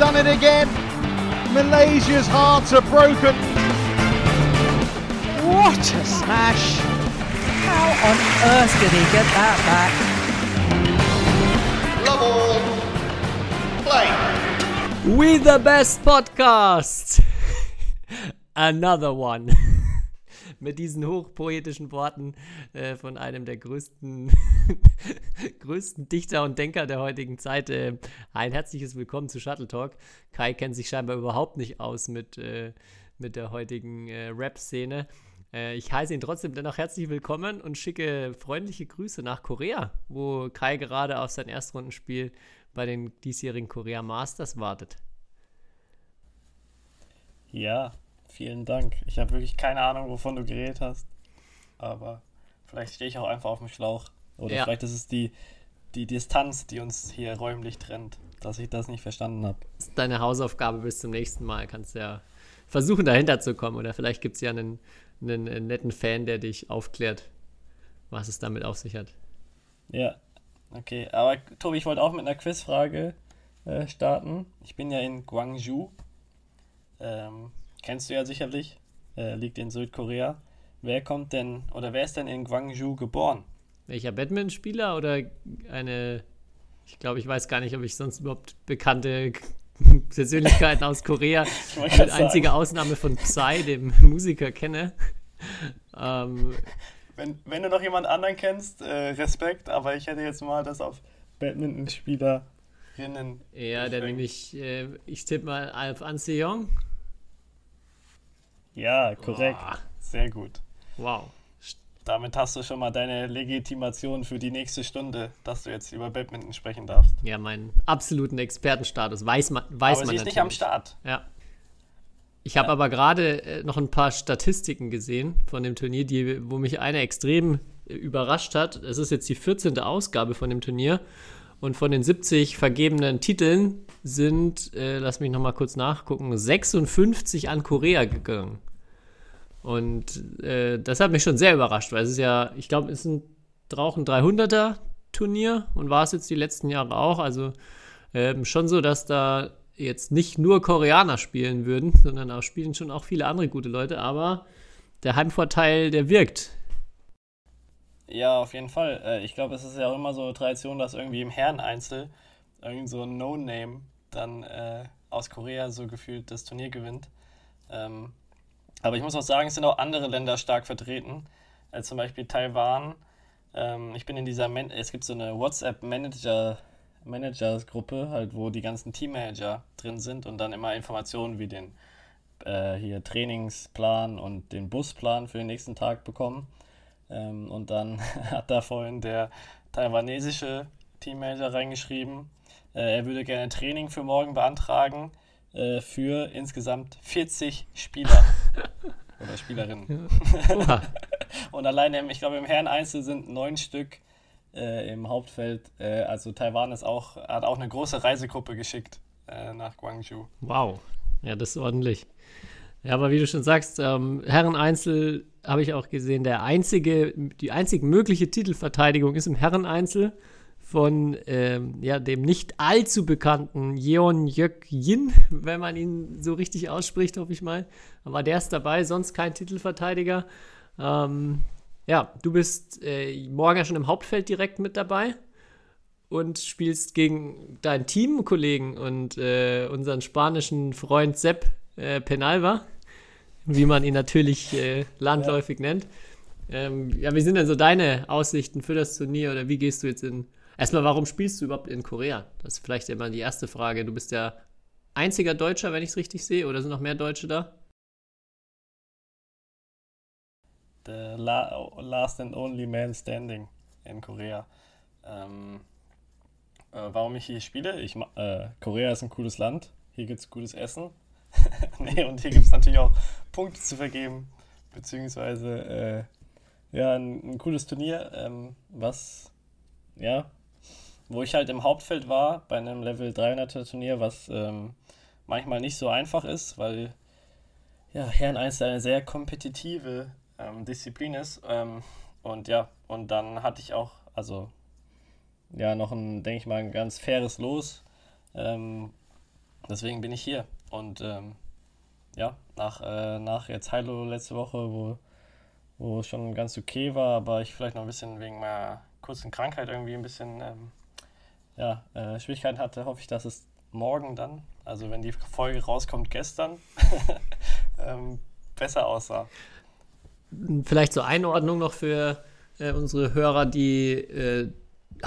done it again. Malaysia's hearts are broken. What a smash! How on earth did he get that back? Love all. Play. We the best podcast. Another one. Mit diesen hochpoetischen Worten äh, von einem der größten, größten Dichter und Denker der heutigen Zeit. Äh, ein herzliches Willkommen zu Shuttle Talk. Kai kennt sich scheinbar überhaupt nicht aus mit, äh, mit der heutigen äh, Rap-Szene. Äh, ich heiße ihn trotzdem dennoch herzlich willkommen und schicke freundliche Grüße nach Korea, wo Kai gerade auf sein Erstrundenspiel bei den diesjährigen Korea Masters wartet. Ja, vielen Dank. Ich habe wirklich keine Ahnung, wovon du geredet hast. Aber vielleicht stehe ich auch einfach auf dem Schlauch. Oder Ja. vielleicht ist es die, die Distanz, die uns hier räumlich trennt, dass ich das nicht verstanden habe. Das ist deine Hausaufgabe bis zum nächsten Mal. Kannst ja versuchen, dahinter zu kommen. Oder vielleicht gibt es ja einen, einen, einen netten Fan, der dich aufklärt, was es damit auf sich hat. Ja, okay. Aber Tobi, ich wollte auch mit einer Quizfrage äh, starten. Ich bin ja in Gwangju. Ähm, kennst du ja sicherlich. Äh, liegt in Südkorea. Wer kommt denn, oder wer ist denn in Gwangju geboren? Welcher Batman-Spieler oder eine. Ich glaube, ich weiß gar nicht, ob ich sonst überhaupt bekannte Persönlichkeiten aus Korea Ich mit sagen. einziger Ausnahme von Psy, dem Musiker, kenne. Ähm, Wenn, wenn du noch jemand anderen kennst, äh, Respekt, aber ich hätte jetzt mal das auf Badmintonspielerinnen. ja, der beschränkt. nämlich, äh, ich tippe mal auf Anseong. Ja, korrekt. Boah. Sehr gut. Wow. Damit hast du schon mal deine Legitimation für die nächste Stunde, dass du jetzt über Badminton sprechen darfst. Ja, meinen absoluten Expertenstatus weiß man, weiß aber man sie ist nicht am natürlich. Start. Ja. Ich habe aber gerade äh, noch ein paar Statistiken gesehen von dem Turnier, die, wo mich eine extrem äh, überrascht hat. Es ist jetzt die 14. Ausgabe von dem Turnier und von den 70 vergebenen Titeln sind, äh, lass mich noch mal kurz nachgucken, 56 an Korea gegangen. Und äh, das hat mich schon sehr überrascht, weil es ist ja, ich glaube, es ist ein auch ein 300er Turnier und war es jetzt die letzten Jahre auch. Also ähm, schon so, dass da jetzt nicht nur Koreaner spielen würden, sondern auch spielen schon auch viele andere gute Leute, aber der Heimvorteil, der wirkt. Ja, auf jeden Fall. Äh, ich glaube, es ist ja auch immer so Tradition, dass irgendwie im Herreneinzel irgend so ein No-Name dann äh, aus Korea so gefühlt das Turnier gewinnt. Ähm, aber ich muss auch sagen, es sind auch andere Länder stark vertreten, äh, zum Beispiel Taiwan. Ähm, ich bin in dieser, Man es gibt so eine WhatsApp-Manager- Managers-Gruppe, halt, wo die ganzen Teammanager drin sind und dann immer Informationen wie den äh, hier Trainingsplan und den Busplan für den nächsten Tag bekommen. Ähm, und dann hat da vorhin der taiwanesische Teammanager reingeschrieben, äh, er würde gerne Training für morgen beantragen äh, für insgesamt 40 Spieler oder Spielerinnen. Und alleine, ich glaube, im Herren-Einzel sind neun Stück äh, im Hauptfeld. Äh, also Taiwan ist auch, hat auch eine große Reisegruppe geschickt äh, nach Guangzhou. Wow. Ja, das ist ordentlich. Ja, aber wie du schon sagst, ähm, Herreneinzel habe ich auch gesehen, der einzige, die einzig mögliche Titelverteidigung ist im Herreneinzel von ähm, ja, dem nicht allzu bekannten Yeon Yök Yin, wenn man ihn so richtig ausspricht, hoffe ich mal. Aber der ist dabei, sonst kein Titelverteidiger. Ähm, ja, du bist äh, morgen ja schon im Hauptfeld direkt mit dabei und spielst gegen deinen Teamkollegen und äh, unseren spanischen Freund Sepp äh, Penalva, wie man ihn natürlich äh, landläufig nennt. Ähm, ja, wie sind denn so deine Aussichten für das Turnier oder wie gehst du jetzt in. Erstmal, warum spielst du überhaupt in Korea? Das ist vielleicht immer die erste Frage. Du bist ja einziger Deutscher, wenn ich es richtig sehe, oder sind noch mehr Deutsche da? The la last and only man standing in Korea. Ähm, äh, warum ich hier spiele? Ich, äh, Korea ist ein cooles Land. Hier gibt es gutes Essen. nee, und hier gibt es natürlich auch Punkte zu vergeben. Beziehungsweise, äh, ja, ein, ein cooles Turnier, ähm, was, ja, wo ich halt im Hauptfeld war, bei einem Level 300er Turnier, was ähm, manchmal nicht so einfach ist, weil ja, Herren 1 eine sehr kompetitive ähm, Disziplin ist. Ähm, und ja, und dann hatte ich auch, also ja, noch ein, denke ich mal, ein ganz faires Los, ähm, deswegen bin ich hier. Und ähm, ja, nach, äh, nach jetzt Hilo letzte Woche, wo, wo schon ganz okay war, aber ich vielleicht noch ein bisschen wegen meiner kurzen Krankheit irgendwie ein bisschen ähm, ja, äh, Schwierigkeiten hatte, hoffe ich, dass es morgen dann, also wenn die Folge rauskommt gestern, ähm, besser aussah. Vielleicht zur Einordnung noch für äh, unsere Hörer, die äh,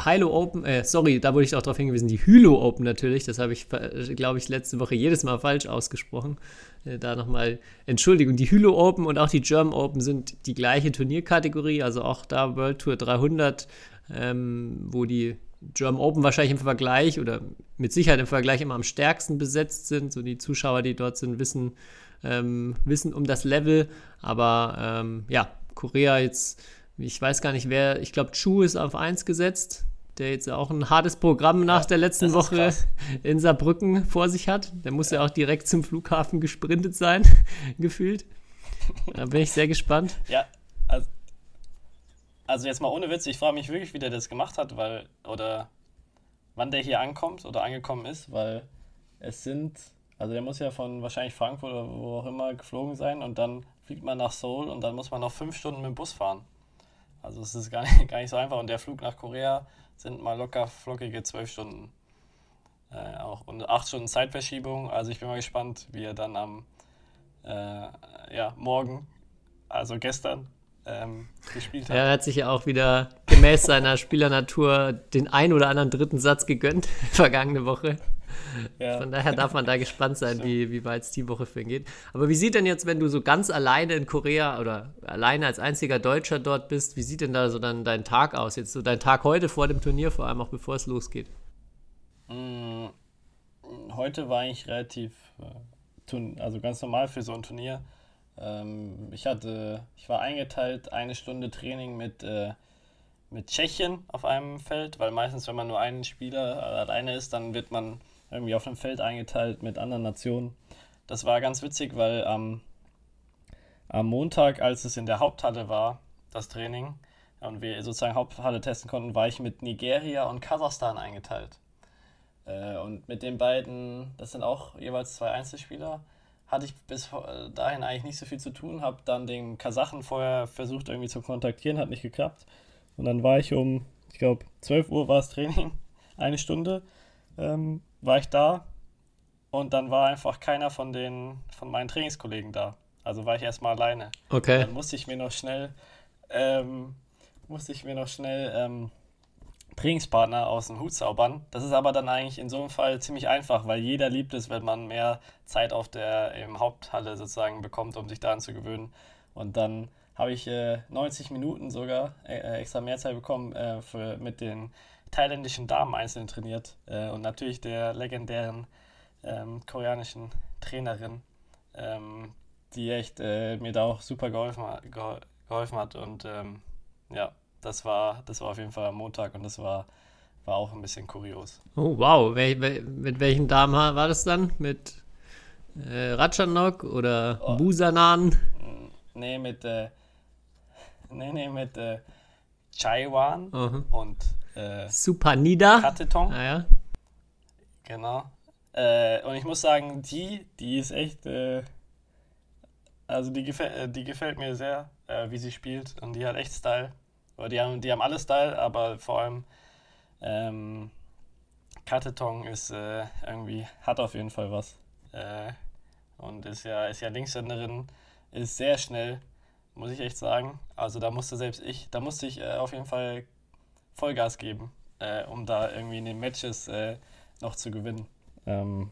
Hilo Open, äh, sorry, da wurde ich auch darauf hingewiesen, die Hylo Open natürlich, das habe ich, glaube ich, letzte Woche jedes Mal falsch ausgesprochen. Äh, da nochmal Entschuldigung, die Hylo Open und auch die German Open sind die gleiche Turnierkategorie, also auch da World Tour 300, ähm, wo die German Open wahrscheinlich im Vergleich oder mit Sicherheit im Vergleich immer am stärksten besetzt sind. So die Zuschauer, die dort sind, wissen, ähm, wissen um das Level. Aber ähm, ja, Korea jetzt, ich weiß gar nicht wer, ich glaube, Chu ist auf 1 gesetzt, der jetzt auch ein hartes Programm nach ja, der letzten Woche in Saarbrücken vor sich hat. Der muss ja. ja auch direkt zum Flughafen gesprintet sein, gefühlt. Da bin ich sehr gespannt. Ja, also also jetzt mal ohne Witz, ich frage mich wirklich, wie der das gemacht hat, weil, oder wann der hier ankommt oder angekommen ist, weil es sind, also der muss ja von wahrscheinlich Frankfurt oder wo auch immer geflogen sein und dann fliegt man nach Seoul und dann muss man noch fünf Stunden mit dem Bus fahren. Also es ist gar nicht, gar nicht so einfach und der Flug nach Korea sind mal locker flockige zwölf Stunden. Äh, auch und acht Stunden Zeitverschiebung. Also ich bin mal gespannt, wie er dann am äh, ja, morgen, also gestern, ähm, gespielt hat. Er hat sich ja auch wieder gemäß seiner Spielernatur den ein oder anderen dritten Satz gegönnt, vergangene Woche. Ja. Von daher darf man da gespannt sein, wie, wie weit es die Woche für ihn geht. Aber wie sieht denn jetzt, wenn du so ganz alleine in Korea oder alleine als einziger Deutscher dort bist, wie sieht denn da so dann dein Tag aus? Jetzt so dein Tag heute vor dem Turnier, vor allem auch bevor es losgeht? Mm, heute war ich relativ, äh, also ganz normal für so ein Turnier. Ähm, ich hatte, ich war eingeteilt, eine Stunde Training mit, äh, mit Tschechien auf einem Feld, weil meistens, wenn man nur einen Spieler alleine ist, dann wird man irgendwie auf einem Feld eingeteilt mit anderen Nationen. Das war ganz witzig, weil ähm, am Montag, als es in der Haupthalle war, das Training, und wir sozusagen Haupthalle testen konnten, war ich mit Nigeria und Kasachstan eingeteilt. Äh, und mit den beiden, das sind auch jeweils zwei Einzelspieler, hatte ich bis dahin eigentlich nicht so viel zu tun, habe dann den Kasachen vorher versucht irgendwie zu kontaktieren, hat nicht geklappt. Und dann war ich um, ich glaube, 12 Uhr war es Training, eine Stunde, ähm, war ich da und dann war einfach keiner von den, von meinen Trainingskollegen da. Also war ich erstmal alleine. Okay. Dann musste ich mir noch schnell, ähm, musste ich mir noch schnell ähm, Trainingspartner aus dem Hut zaubern. Das ist aber dann eigentlich in so einem Fall ziemlich einfach, weil jeder liebt es, wenn man mehr Zeit auf der im Haupthalle sozusagen bekommt, um sich daran zu gewöhnen. Und dann habe ich äh, 90 Minuten sogar äh, äh, extra mehr Zeit bekommen äh, für, mit den thailändischen Damen einzeln trainiert äh, und natürlich der legendären ähm, koreanischen Trainerin, ähm, die echt äh, mir da auch super geholfen, geholfen hat und ähm, ja, das war, das war auf jeden Fall am Montag und das war, war auch ein bisschen kurios. Oh, wow. Wel, wel, mit welchen Damen war das dann? Mit äh, Ratchanok oder oh. Busanan? Nee, mit, äh, nee, nee, mit äh, Chaiwan uh -huh. und äh, Supanida. Katetong. Ah, ja. Genau. Äh, und ich muss sagen, die, die ist echt, äh, also die, gefäl äh, die gefällt mir sehr, äh, wie sie spielt und die hat echt Style. Die haben, die haben alle Style, aber vor allem ähm, Katetong ist äh, irgendwie, hat auf jeden Fall was. Und ist ja, ist ja Linkshänderin, ist sehr schnell, muss ich echt sagen. Also da musste selbst ich, da musste ich auf jeden Fall Vollgas geben, äh, um da irgendwie in den Matches äh, noch zu gewinnen. Ähm,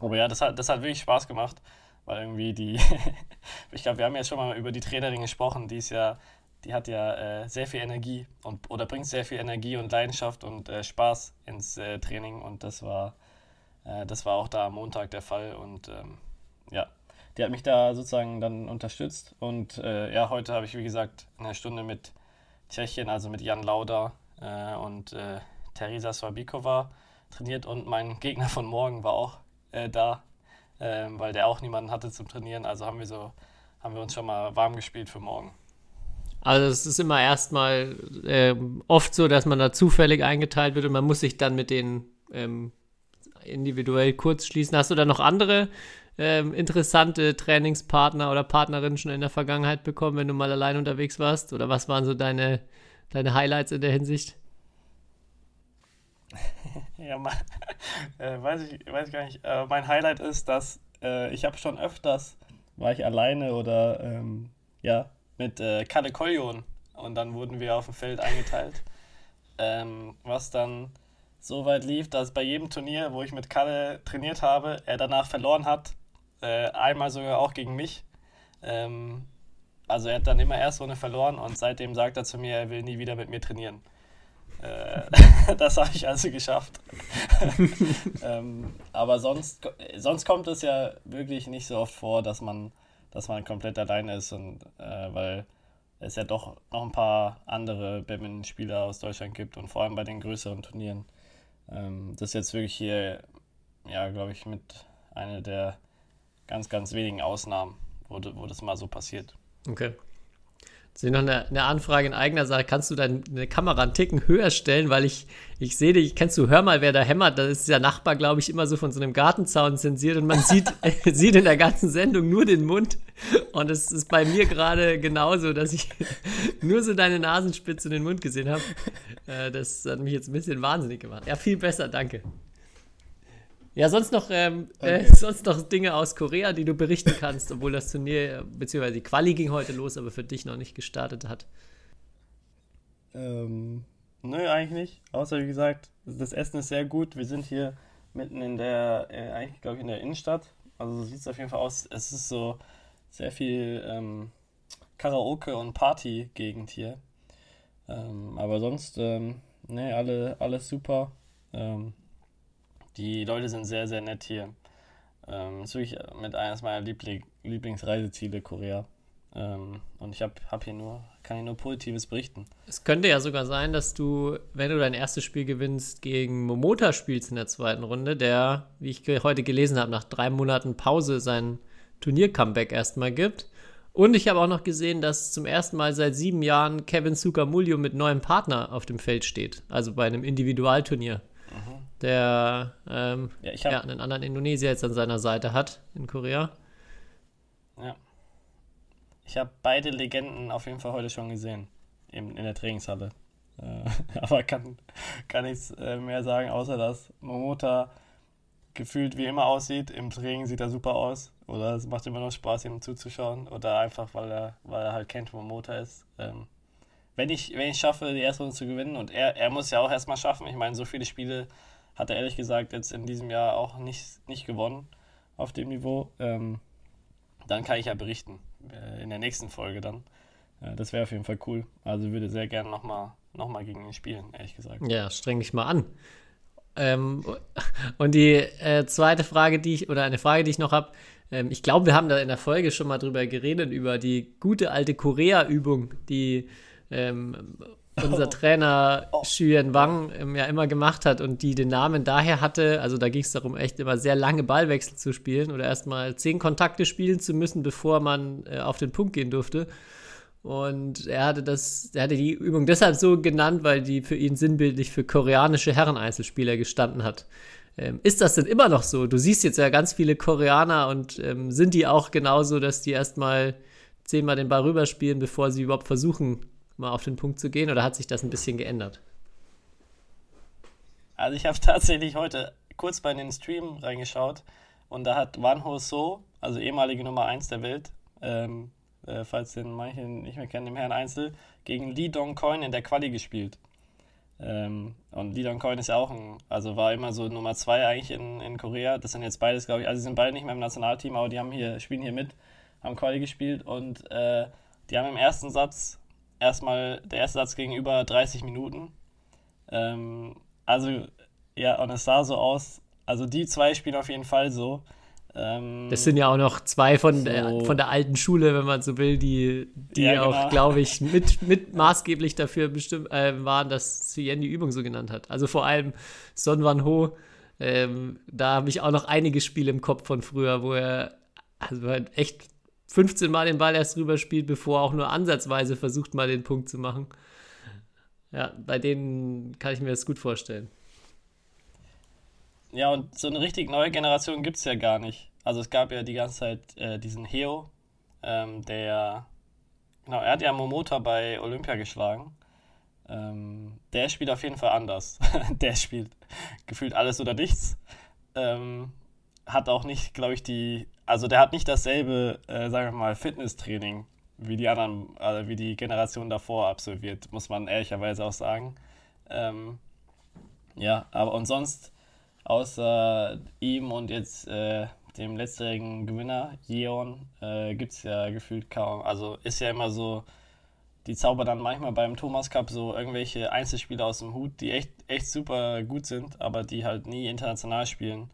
aber ja, das hat, das hat wirklich Spaß gemacht, weil irgendwie die, ich glaube, wir haben jetzt schon mal über die Trainerin gesprochen, die ist ja die hat ja äh, sehr viel Energie und oder bringt sehr viel Energie und Leidenschaft und äh, Spaß ins äh, Training und das war äh, das war auch da am Montag der Fall und ähm, ja, die hat mich da sozusagen dann unterstützt und ja, heute habe ich wie gesagt eine Stunde mit Tschechien, also mit Jan Lauda äh, und Teresa Swabikova trainiert und mein Gegner von morgen war auch da, ähm, weil der auch niemanden hatte zum Trainieren, also haben wir so haben wir uns schon mal warm gespielt für morgen. Also es ist immer erstmal äh, oft so, dass man da zufällig eingeteilt wird und man muss sich dann mit den ähm, individuell kurz schließen. Hast du da noch andere ähm, interessante Trainingspartner oder Partnerinnen schon in der Vergangenheit bekommen, wenn du mal allein unterwegs warst? Oder was waren so deine, deine Highlights in der Hinsicht? ja, mein, äh, weiß, ich, weiß ich gar nicht. Äh, mein Highlight ist, dass äh, ich habe schon öfters, war ich alleine oder ähm, ja, mit äh, Kalle Koljon und dann wurden wir auf dem Feld eingeteilt. Ähm, was dann so weit lief, dass bei jedem Turnier, wo ich mit Kalle trainiert habe, er danach verloren hat. Äh, einmal sogar auch gegen mich. Ähm, also er hat dann immer erst Runde verloren und seitdem sagt er zu mir, er will nie wieder mit mir trainieren. Äh, das habe ich also geschafft. ähm, aber sonst, sonst kommt es ja wirklich nicht so oft vor, dass man, dass man komplett alleine ist und äh, weil es ja doch noch ein paar andere Badminton-Spieler aus Deutschland gibt und vor allem bei den größeren Turnieren. Ähm, das ist jetzt wirklich hier, ja, glaube ich, mit einer der ganz, ganz wenigen Ausnahmen, wo, wo das mal so passiert. Okay. Sehe noch eine, eine, Anfrage in eigener Sache. Kannst du deine Kamera einen Ticken höher stellen? Weil ich, ich sehe dich, kennst du, hör mal, wer da hämmert. Da ist der Nachbar, glaube ich, immer so von so einem Gartenzaun zensiert und man sieht, sieht in der ganzen Sendung nur den Mund. Und es ist bei mir gerade genauso, dass ich nur so deine Nasenspitze und den Mund gesehen habe. Äh, das hat mich jetzt ein bisschen wahnsinnig gemacht. Ja, viel besser, danke. Ja, sonst noch, ähm, äh, okay. äh, sonst noch Dinge aus Korea, die du berichten kannst, obwohl das Turnier, beziehungsweise die Quali ging heute los, aber für dich noch nicht gestartet hat. Ähm, nö, eigentlich nicht. Außer wie gesagt, das Essen ist sehr gut. Wir sind hier mitten in der, äh, eigentlich glaube ich in der Innenstadt. Also so sieht es auf jeden Fall aus. Es ist so sehr viel ähm, Karaoke und Party-Gegend hier. Ähm, aber sonst, ähm, ne, alle, alles super. Ähm, die Leute sind sehr, sehr nett hier. Ähm, ist wirklich mit eines meiner Liebling Lieblingsreiseziele Korea. Ähm, und ich hab, hab hier nur, kann hier nur Positives berichten. Es könnte ja sogar sein, dass du, wenn du dein erstes Spiel gewinnst, gegen Momota spielst in der zweiten Runde, der, wie ich heute gelesen habe, nach drei Monaten Pause sein Turnier-Comeback erstmal gibt. Und ich habe auch noch gesehen, dass zum ersten Mal seit sieben Jahren Kevin Sukamuljo mit neuem Partner auf dem Feld steht. Also bei einem Individualturnier der ähm, ja, hab, ja, einen anderen Indonesier jetzt an seiner Seite hat in Korea. Ja. Ich habe beide Legenden auf jeden Fall heute schon gesehen. In, in der Trainingshalle. Äh, aber kann, kann nichts äh, mehr sagen, außer dass Momota gefühlt wie immer aussieht. Im Training sieht er super aus. Oder es macht immer noch Spaß, ihm zuzuschauen. Oder einfach, weil er, weil er halt kennt, wo Momota ist. Ähm, wenn ich, wenn ich schaffe, die erste Runde zu gewinnen, und er, er muss ja auch erstmal schaffen, ich meine, so viele Spiele hat er ehrlich gesagt jetzt in diesem Jahr auch nicht, nicht gewonnen auf dem Niveau. Ähm, dann kann ich ja berichten äh, in der nächsten Folge dann. Äh, das wäre auf jeden Fall cool. Also würde sehr gerne nochmal noch mal gegen ihn spielen, ehrlich gesagt. Ja, streng dich mal an. Ähm, und die äh, zweite Frage, die ich, oder eine Frage, die ich noch habe, ähm, ich glaube, wir haben da in der Folge schon mal drüber geredet, über die gute alte Korea-Übung, die ähm, unser Trainer oh. Xuyen Wang ähm, ja immer gemacht hat und die den Namen daher hatte, also da ging es darum, echt immer sehr lange Ballwechsel zu spielen oder erstmal zehn Kontakte spielen zu müssen, bevor man äh, auf den Punkt gehen durfte. Und er hatte das, er hatte die Übung deshalb so genannt, weil die für ihn sinnbildlich für koreanische Herreneinzelspieler gestanden hat. Ähm, ist das denn immer noch so? Du siehst jetzt ja ganz viele Koreaner und ähm, sind die auch genauso, dass die erstmal zehnmal den Ball rüberspielen, bevor sie überhaupt versuchen, mal auf den Punkt zu gehen oder hat sich das ein bisschen geändert? Also ich habe tatsächlich heute kurz bei den Stream reingeschaut und da hat Wan Ho So, also ehemalige Nummer 1 der Welt, ähm, äh, falls den manche nicht mehr kennen, im Herrn Einzel, gegen Lee Dong Coin in der Quali gespielt. Ähm, und Lee Dong Coin ist ja auch ein, also war immer so Nummer 2 eigentlich in, in Korea. Das sind jetzt beides, glaube ich, also sie sind beide nicht mehr im Nationalteam, aber die haben hier, spielen hier mit, haben Quali gespielt und äh, die haben im ersten Satz erstmal der erste Satz ging über 30 Minuten. Ähm, also, ja, und es sah so aus. Also, die zwei spielen auf jeden Fall so. Ähm, das sind ja auch noch zwei von, so, der, von der alten Schule, wenn man so will, die, die ja, auch, genau. glaube ich, mit, mit maßgeblich dafür bestimmt äh, waren, dass Cien die Übung so genannt hat. Also vor allem Son Van Ho. Ähm, da habe ich auch noch einige Spiele im Kopf von früher, wo er also echt 15 Mal den Ball erst rüber spielt, bevor er auch nur ansatzweise versucht, mal den Punkt zu machen. Ja, bei denen kann ich mir das gut vorstellen. Ja, und so eine richtig neue Generation gibt es ja gar nicht. Also es gab ja die ganze Zeit äh, diesen Heo, ähm, der, genau, er hat ja Momota bei Olympia geschlagen. Ähm, der spielt auf jeden Fall anders. der spielt gefühlt alles oder nichts. Ähm, hat auch nicht, glaube ich, die, also der hat nicht dasselbe, äh, sagen wir mal, Fitnesstraining wie die anderen, also wie die Generation davor absolviert, muss man ehrlicherweise auch sagen. Ähm, ja, aber und sonst, außer ihm und jetzt äh, dem letztjährigen Gewinner, Jeon, äh, gibt es ja gefühlt kaum. Also ist ja immer so, die zaubern dann manchmal beim Thomas Cup so irgendwelche Einzelspieler aus dem Hut, die echt, echt super gut sind, aber die halt nie international spielen.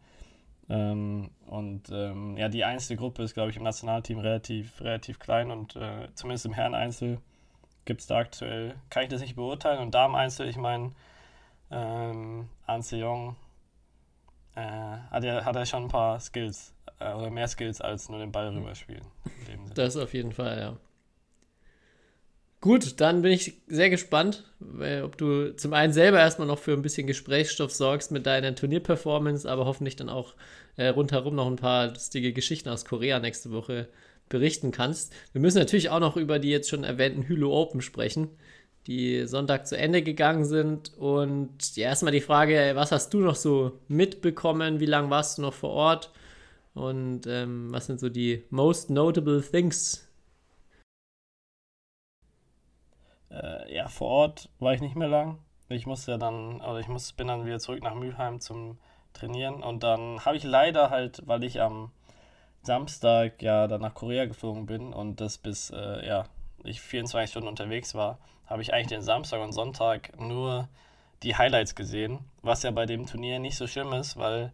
Ähm, und ähm, ja, die Einzelgruppe ist, glaube ich, im Nationalteam relativ, relativ klein und äh, zumindest im Herren-Einzel gibt es da aktuell, kann ich das nicht beurteilen. Und Damen-Einzel, ich meine, ähm, Anse Jong äh, hat, ja, hat er schon ein paar Skills äh, oder mehr Skills als nur den Ball rüberspielen. Das auf jeden Fall, ja. Gut, dann bin ich sehr gespannt, ob du zum einen selber erstmal noch für ein bisschen Gesprächsstoff sorgst mit deiner Turnierperformance, aber hoffentlich dann auch äh, rundherum noch ein paar lustige Geschichten aus Korea nächste Woche berichten kannst. Wir müssen natürlich auch noch über die jetzt schon erwähnten Hulu Open sprechen, die Sonntag zu Ende gegangen sind. Und ja, erstmal die Frage, was hast du noch so mitbekommen? Wie lange warst du noch vor Ort? Und ähm, was sind so die most notable things, Äh, ja, vor Ort war ich nicht mehr lang. Ich musste ja dann, oder ich muss, bin dann wieder zurück nach Mülheim zum Trainieren und dann habe ich leider halt, weil ich am Samstag ja dann nach Korea geflogen bin und das bis, äh, ja, ich 24 Stunden unterwegs war, habe ich eigentlich den Samstag und Sonntag nur die Highlights gesehen, was ja bei dem Turnier nicht so schlimm ist, weil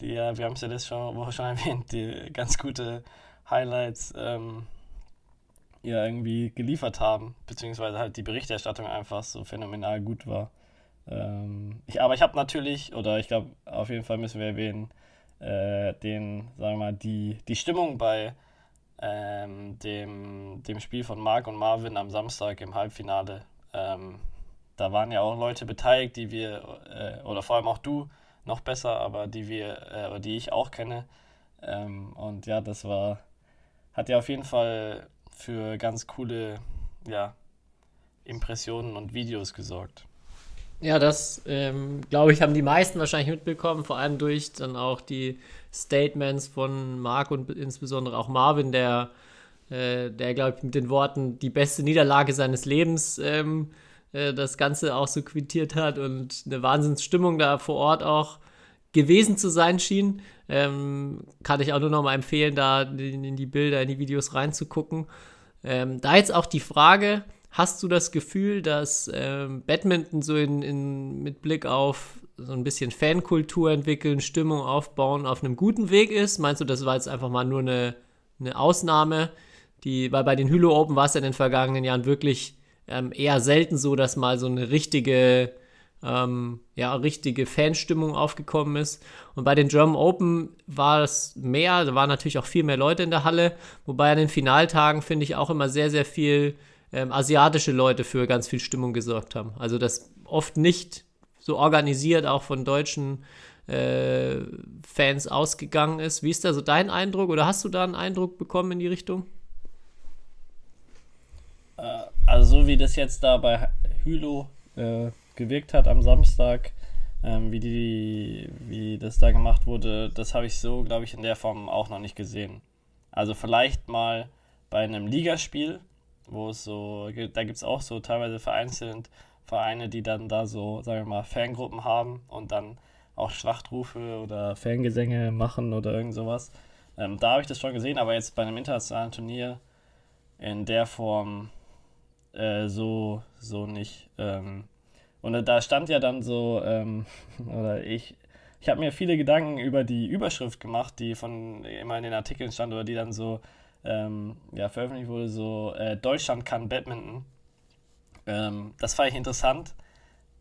die, ja, wir haben es ja letzte Woche schon erwähnt, die ganz gute Highlights ähm, ja irgendwie geliefert haben, beziehungsweise halt die Berichterstattung einfach so phänomenal gut war. Ähm, ich, aber ich habe natürlich, oder ich glaube, auf jeden Fall müssen wir erwähnen, äh, den, sagen wir mal, die, die Stimmung bei ähm, dem, dem Spiel von Marc und Marvin am Samstag im Halbfinale. Ähm, da waren ja auch Leute beteiligt, die wir, äh, oder vor allem auch du, noch besser, aber die wir, äh, die ich auch kenne. Ähm, und ja, das war, hat ja auf jeden Fall für ganz coole ja, Impressionen und Videos gesorgt. Ja, das ähm, glaube ich, haben die meisten wahrscheinlich mitbekommen, vor allem durch dann auch die Statements von Marc und insbesondere auch Marvin, der, äh, der glaube ich, mit den Worten die beste Niederlage seines Lebens ähm, äh, das Ganze auch so quittiert hat und eine Wahnsinnsstimmung da vor Ort auch gewesen zu sein schien. Ähm, kann ich auch nur noch mal empfehlen, da in, in die Bilder, in die Videos reinzugucken. Ähm, da jetzt auch die Frage, hast du das Gefühl, dass ähm, Badminton so in, in, mit Blick auf so ein bisschen Fankultur entwickeln, Stimmung aufbauen, auf einem guten Weg ist? Meinst du, das war jetzt einfach mal nur eine, eine Ausnahme? Die, weil bei den Hülo Open war es ja in den vergangenen Jahren wirklich ähm, eher selten so, dass mal so eine richtige ähm, ja, richtige Fanstimmung aufgekommen ist. Und bei den German Open war es mehr, da waren natürlich auch viel mehr Leute in der Halle, wobei an den Finaltagen finde ich auch immer sehr, sehr viel ähm, asiatische Leute für ganz viel Stimmung gesorgt haben. Also das oft nicht so organisiert auch von deutschen äh, Fans ausgegangen ist. Wie ist da so dein Eindruck oder hast du da einen Eindruck bekommen in die Richtung? Äh, also so wie das jetzt da bei Hülo äh, gewirkt hat am Samstag, ähm, wie, die, wie das da gemacht wurde, das habe ich so, glaube ich, in der Form auch noch nicht gesehen. Also vielleicht mal bei einem Ligaspiel, wo es so, da gibt es auch so teilweise vereinzelt Vereine, die dann da so, sagen wir mal, Fangruppen haben und dann auch Schlachtrufe oder Fangesänge machen oder irgend sowas. Ähm, da habe ich das schon gesehen, aber jetzt bei einem internationalen Turnier in der Form äh, so, so nicht. Ähm, und da stand ja dann so, ähm, oder ich, ich habe mir viele Gedanken über die Überschrift gemacht, die von immer in den Artikeln stand oder die dann so ähm, ja, veröffentlicht wurde, so äh, Deutschland kann Badminton. Ähm, das fand ich interessant,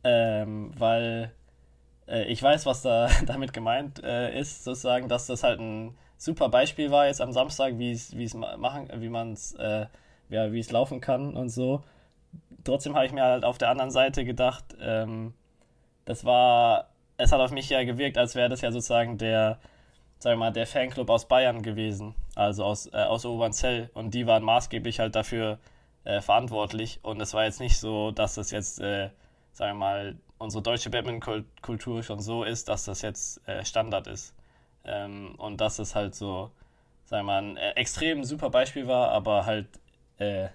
ähm, weil äh, ich weiß, was da damit gemeint äh, ist, sozusagen, dass das halt ein super Beispiel war jetzt am Samstag, wie es machen, wie man es äh, ja, wie es laufen kann und so trotzdem habe ich mir halt auf der anderen Seite gedacht, ähm, das war es hat auf mich ja gewirkt, als wäre das ja sozusagen der, sagen wir mal, der Fanclub aus Bayern gewesen, also aus, äh, aus Obernzell. Und die waren maßgeblich halt dafür äh, verantwortlich. Und es war jetzt nicht so, dass das jetzt, äh, sagen wir mal, unsere deutsche Badminton-Kultur schon so ist, dass das jetzt äh, Standard ist. Ähm, und dass es halt so, sagen wir mal, ein äh, extrem super Beispiel war, aber halt äh,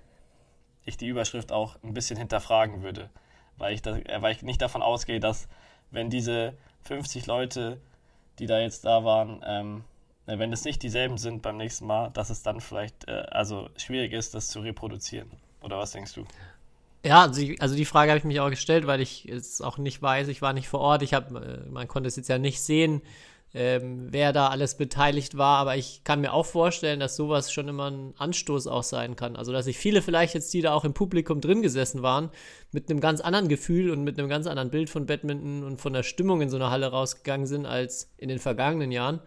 ich die Überschrift auch ein bisschen hinterfragen würde. Weil ich, das, äh, weil ich nicht davon ausgehe, dass wenn diese 50 Leute, die da jetzt da waren, ähm, äh, wenn es nicht dieselben sind beim nächsten Mal, dass es dann vielleicht äh, also schwierig ist, das zu reproduzieren. Oder was denkst du? Ja, also, ich, also die Frage habe ich mich auch gestellt, weil ich es auch nicht weiß. Ich war nicht vor Ort. Ich habe, äh, man konnte es jetzt ja nicht sehen, ähm, wer da alles beteiligt war. Aber ich kann mir auch vorstellen, dass sowas schon immer ein Anstoß auch sein kann. Also, dass sich viele vielleicht jetzt, die da auch im Publikum drin gesessen waren, mit einem ganz anderen Gefühl und mit einem ganz anderen Bild von Badminton und von der Stimmung in so einer Halle rausgegangen sind als in den vergangenen Jahren.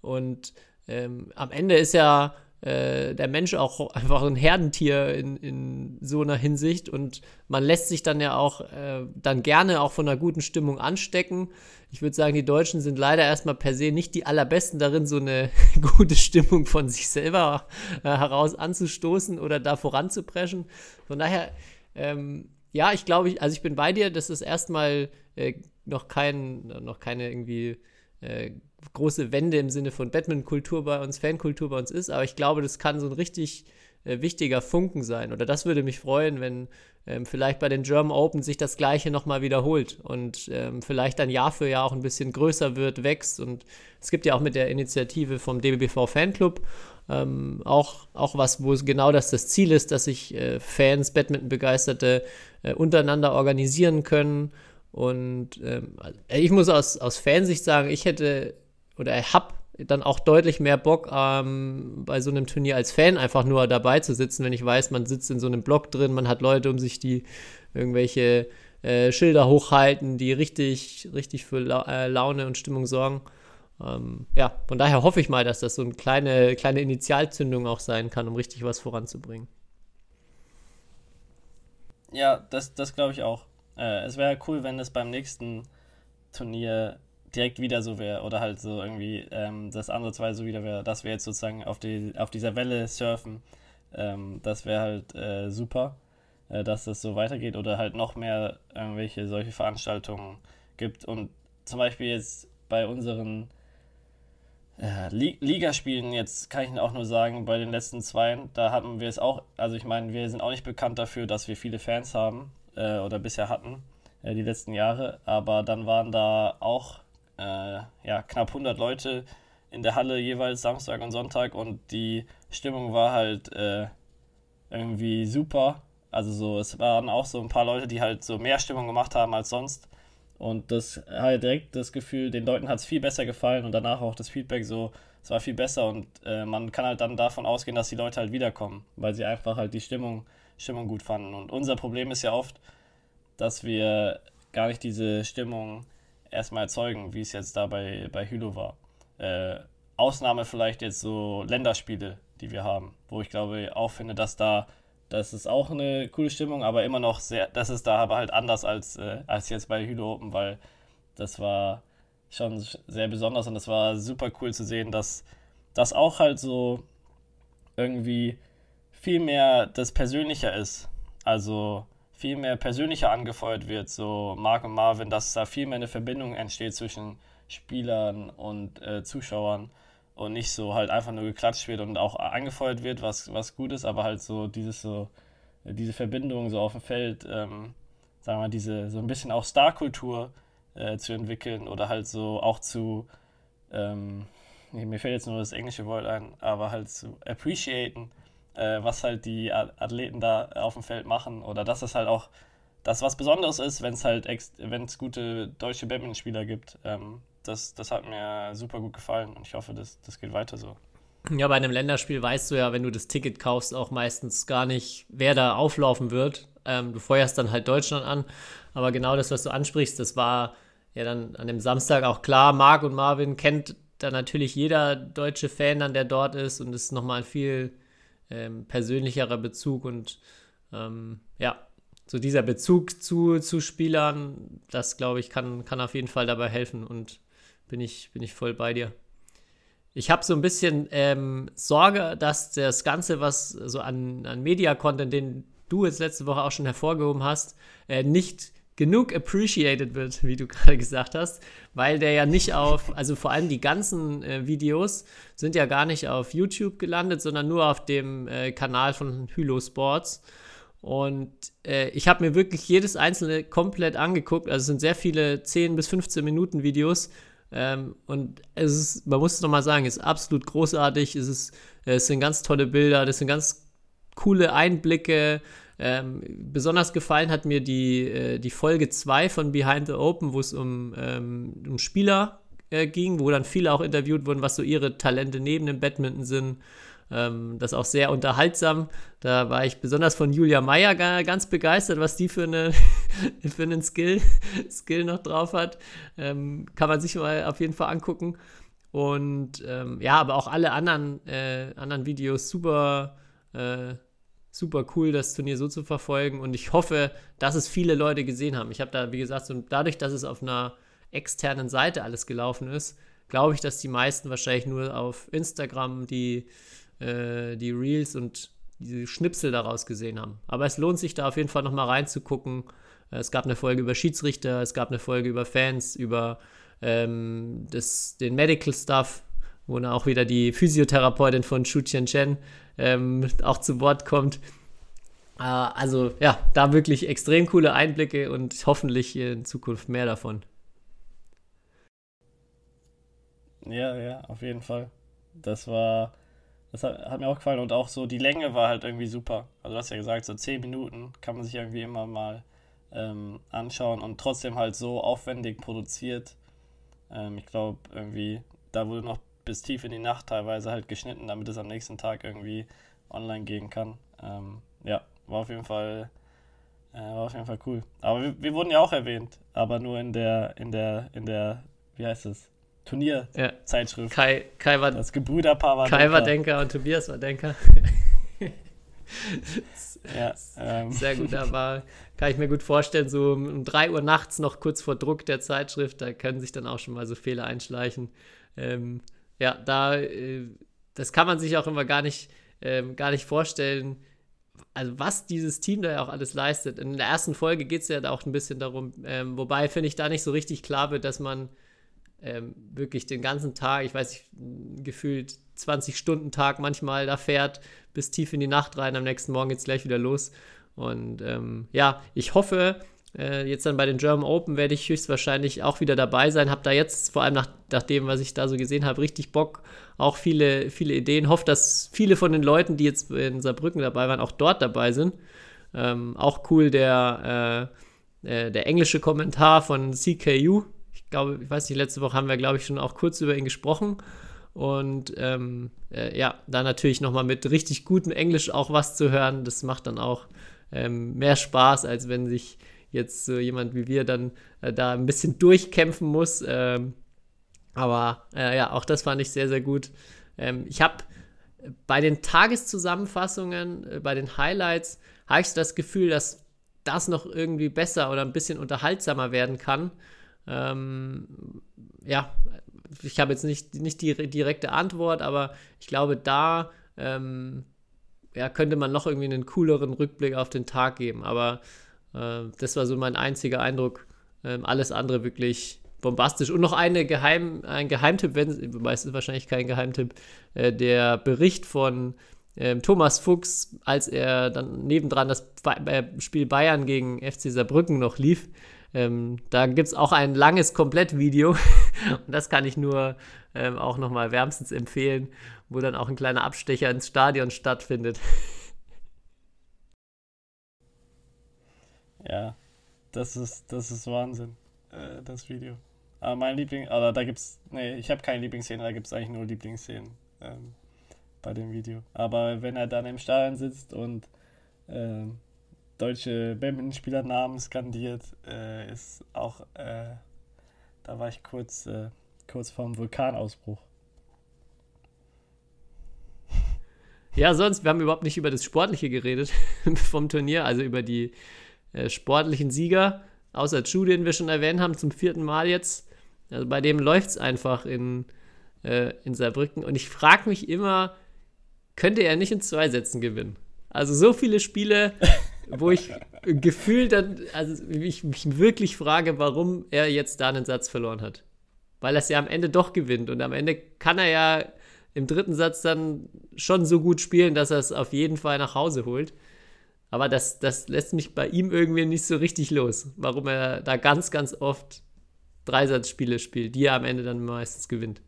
Und ähm, am Ende ist ja äh, der Mensch auch einfach ein Herdentier in, in so einer Hinsicht und man lässt sich dann ja auch äh, dann gerne auch von einer guten Stimmung anstecken. Ich würde sagen, die Deutschen sind leider erstmal per se nicht die allerbesten darin, so eine gute Stimmung von sich selber äh, heraus anzustoßen oder da voranzupreschen. Von daher, ähm, ja, ich glaube, also ich bin bei dir, dass es erstmal äh, noch kein, noch keine irgendwie äh, große Wende im Sinne von Batman-Kultur bei uns, Fankultur bei uns ist, aber ich glaube, das kann so ein richtig äh, wichtiger Funken sein. Oder das würde mich freuen, wenn ähm, vielleicht bei den German Open sich das Gleiche nochmal wiederholt und ähm, vielleicht dann Jahr für Jahr auch ein bisschen größer wird, wächst. Und es gibt ja auch mit der Initiative vom DBBV Fanclub ähm, auch, auch was, wo genau das das Ziel ist, dass sich äh, Fans, Badminton-Begeisterte äh, untereinander organisieren können. Und ähm, ich muss aus, aus Fansicht sagen, ich hätte oder habe dann auch deutlich mehr Bock, ähm, bei so einem Turnier als Fan einfach nur dabei zu sitzen, wenn ich weiß, man sitzt in so einem Block drin, man hat Leute um sich, die irgendwelche äh, Schilder hochhalten, die richtig, richtig für La äh, Laune und Stimmung sorgen. Ähm, ja, von daher hoffe ich mal, dass das so eine kleine, kleine Initialzündung auch sein kann, um richtig was voranzubringen. Ja, das, das glaube ich auch. Äh, es wäre cool, wenn es beim nächsten Turnier direkt wieder so wäre oder halt so irgendwie ähm, das ansatzweise so wieder wäre, dass wir jetzt sozusagen auf, die, auf dieser Welle surfen. Ähm, das wäre halt äh, super, äh, dass das so weitergeht oder halt noch mehr irgendwelche solche Veranstaltungen gibt. Und zum Beispiel jetzt bei unseren äh, Ligaspielen, jetzt kann ich auch nur sagen, bei den letzten zwei, da hatten wir es auch, also ich meine, wir sind auch nicht bekannt dafür, dass wir viele Fans haben äh, oder bisher hatten äh, die letzten Jahre, aber dann waren da auch äh, ja, knapp 100 Leute in der Halle jeweils Samstag und Sonntag und die Stimmung war halt äh, irgendwie super. Also so, es waren auch so ein paar Leute, die halt so mehr Stimmung gemacht haben als sonst. Und das halt direkt das Gefühl, den Leuten hat es viel besser gefallen und danach auch das Feedback so, es war viel besser und äh, man kann halt dann davon ausgehen, dass die Leute halt wiederkommen, weil sie einfach halt die Stimmung, Stimmung gut fanden. Und unser Problem ist ja oft, dass wir gar nicht diese Stimmung erstmal erzeugen, wie es jetzt da bei, bei Hülo war. Äh, Ausnahme vielleicht jetzt so Länderspiele, die wir haben, wo ich glaube auch finde, dass da, das ist auch eine coole Stimmung, aber immer noch sehr, das ist da aber halt anders als, äh, als jetzt bei Hülo Open, weil das war schon sehr besonders und es war super cool zu sehen, dass das auch halt so irgendwie viel mehr das Persönlicher ist. Also viel mehr persönlicher angefeuert wird, so Mark und Marvin, dass da viel mehr eine Verbindung entsteht zwischen Spielern und äh, Zuschauern und nicht so halt einfach nur geklatscht wird und auch angefeuert wird, was, was gut ist, aber halt so dieses so, diese Verbindung so auf dem Feld, ähm, sagen wir mal, diese so ein bisschen auch Starkultur äh, zu entwickeln oder halt so auch zu, ähm, mir fällt jetzt nur das englische Wort ein, aber halt zu appreciaten, äh, was halt die Athleten da auf dem Feld machen oder dass es halt auch das was Besonderes ist, wenn es halt wenn es gute deutsche Badmintonspieler gibt. Ähm, das, das hat mir super gut gefallen und ich hoffe, das, das geht weiter so. Ja, bei einem Länderspiel weißt du ja, wenn du das Ticket kaufst, auch meistens gar nicht, wer da auflaufen wird. Ähm, du feuerst dann halt Deutschland an. Aber genau das, was du ansprichst, das war ja dann an dem Samstag auch klar. Marc und Marvin kennt da natürlich jeder deutsche Fan dann, der dort ist und ist nochmal ein viel ähm, persönlicherer Bezug und ähm, ja, so dieser Bezug zu, zu Spielern, das glaube ich, kann, kann auf jeden Fall dabei helfen und bin ich, bin ich voll bei dir. Ich habe so ein bisschen ähm, Sorge, dass das Ganze, was so an, an Media-Content, den du jetzt letzte Woche auch schon hervorgehoben hast, äh, nicht genug appreciated wird, wie du gerade gesagt hast, weil der ja nicht auf, also vor allem die ganzen äh, Videos sind ja gar nicht auf YouTube gelandet, sondern nur auf dem äh, Kanal von Hylo Sports. Und äh, ich habe mir wirklich jedes einzelne komplett angeguckt. Also es sind sehr viele 10 bis 15 Minuten Videos. Ähm, und es ist, man muss es nochmal sagen, es ist absolut großartig. Es, ist, es sind ganz tolle Bilder, das sind ganz coole Einblicke. Ähm, besonders gefallen hat mir die, äh, die Folge 2 von Behind the Open, wo es um, ähm, um Spieler äh, ging, wo dann viele auch interviewt wurden, was so ihre Talente neben dem Badminton sind. Ähm, das ist auch sehr unterhaltsam. Da war ich besonders von Julia Meyer ganz begeistert, was die für, eine, für einen Skill, Skill noch drauf hat. Ähm, kann man sich mal auf jeden Fall angucken. Und ähm, ja, aber auch alle anderen, äh, anderen Videos super, äh, super cool, das Turnier so zu verfolgen. Und ich hoffe, dass es viele Leute gesehen haben. Ich habe da, wie gesagt, so, dadurch, dass es auf einer externen Seite alles gelaufen ist, glaube ich, dass die meisten wahrscheinlich nur auf Instagram die äh, die Reels und die Schnipsel daraus gesehen haben. Aber es lohnt sich da auf jeden Fall nochmal reinzugucken. Es gab eine Folge über Schiedsrichter, es gab eine Folge über Fans, über ähm, das, den Medical Stuff, wo dann auch wieder die Physiotherapeutin von Shu Chen Chen ähm, auch zu Wort kommt. Äh, also ja, da wirklich extrem coole Einblicke und hoffentlich in Zukunft mehr davon. Ja, ja, auf jeden Fall. Das war das hat, hat, mir auch gefallen und auch so die Länge war halt irgendwie super. Also du hast ja gesagt, so 10 Minuten kann man sich irgendwie immer mal ähm, anschauen und trotzdem halt so aufwendig produziert. Ähm, ich glaube irgendwie, da wurde noch bis tief in die Nacht teilweise halt geschnitten, damit es am nächsten Tag irgendwie online gehen kann. Ähm, ja, war auf jeden Fall äh, war auf jeden Fall cool. Aber wir, wir, wurden ja auch erwähnt, aber nur in der in der in der wie heißt es Turnierzeitschrift. Ja. Kai, Kai war, das Gebrüderpaar war Kai Denker. war Denker und Tobias war Denker. ja, ähm. Sehr gut, aber kann ich mir gut vorstellen, so um 3 Uhr nachts noch kurz vor Druck der Zeitschrift, da können sich dann auch schon mal so Fehler einschleichen. Ähm, ja, da, äh, das kann man sich auch immer gar nicht, ähm, gar nicht vorstellen, also was dieses Team da ja auch alles leistet. In der ersten Folge geht es ja auch ein bisschen darum, ähm, wobei finde ich da nicht so richtig klar wird, dass man ähm, wirklich den ganzen Tag, ich weiß nicht, gefühlt 20 Stunden Tag manchmal da fährt, bis tief in die Nacht rein. Am nächsten Morgen geht es gleich wieder los. Und ähm, ja, ich hoffe, äh, jetzt dann bei den German Open werde ich höchstwahrscheinlich auch wieder dabei sein. Habe da jetzt, vor allem nach, nach dem, was ich da so gesehen habe, richtig Bock. Auch viele, viele Ideen. Hoffe, dass viele von den Leuten, die jetzt in Saarbrücken dabei waren, auch dort dabei sind. Ähm, auch cool der, äh, äh, der englische Kommentar von CKU, glaube, ich weiß nicht, letzte Woche haben wir, glaube ich, schon auch kurz über ihn gesprochen. Und ähm, äh, ja, da natürlich nochmal mit richtig gutem Englisch auch was zu hören, das macht dann auch ähm, mehr Spaß, als wenn sich jetzt so jemand wie wir dann äh, da ein bisschen durchkämpfen muss. Ähm, aber äh, ja, auch das fand ich sehr, sehr gut. Ähm, ich habe bei den Tageszusammenfassungen, äh, bei den Highlights, habe ich so das Gefühl, dass das noch irgendwie besser oder ein bisschen unterhaltsamer werden kann. Ähm, ja, ich habe jetzt nicht, nicht die direkte Antwort, aber ich glaube, da ähm, ja, könnte man noch irgendwie einen cooleren Rückblick auf den Tag geben. Aber das war so mein einziger Eindruck. Ähm, alles andere wirklich bombastisch. Und noch eine Geheim, ein Geheimtipp, wenn, es ist wahrscheinlich kein Geheimtipp, äh, der Bericht von ähm, Thomas Fuchs, als er dann nebendran das äh, Spiel Bayern gegen FC Saarbrücken noch lief. Ähm, da gibt es auch ein langes Komplettvideo und das kann ich nur ähm, auch nochmal wärmstens empfehlen, wo dann auch ein kleiner Abstecher ins Stadion stattfindet. Ja, das ist, das ist Wahnsinn, äh, das Video. Aber mein Liebling, aber da gibt's, nee, ich habe keine Lieblingsszene, da gibt es eigentlich nur Lieblingsszenen ähm, bei dem Video. Aber wenn er dann im Stadion sitzt und ähm, deutsche Badmintonspielernamen skandiert, äh, ist auch, äh, da war ich kurz, äh, kurz vorm Vulkanausbruch. Ja, sonst, wir haben überhaupt nicht über das Sportliche geredet vom Turnier, also über die, äh, sportlichen Sieger, außer Chu, den wir schon erwähnt haben, zum vierten Mal jetzt. Also bei dem läuft es einfach in, äh, in Saarbrücken. Und ich frage mich immer, könnte er nicht in zwei Sätzen gewinnen? Also so viele Spiele, wo ich gefühlt dann, also ich mich wirklich frage, warum er jetzt da einen Satz verloren hat. Weil er es ja am Ende doch gewinnt. Und am Ende kann er ja im dritten Satz dann schon so gut spielen, dass er es auf jeden Fall nach Hause holt. Aber das, das lässt mich bei ihm irgendwie nicht so richtig los, warum er da ganz, ganz oft Dreisatzspiele spielt, die er am Ende dann meistens gewinnt.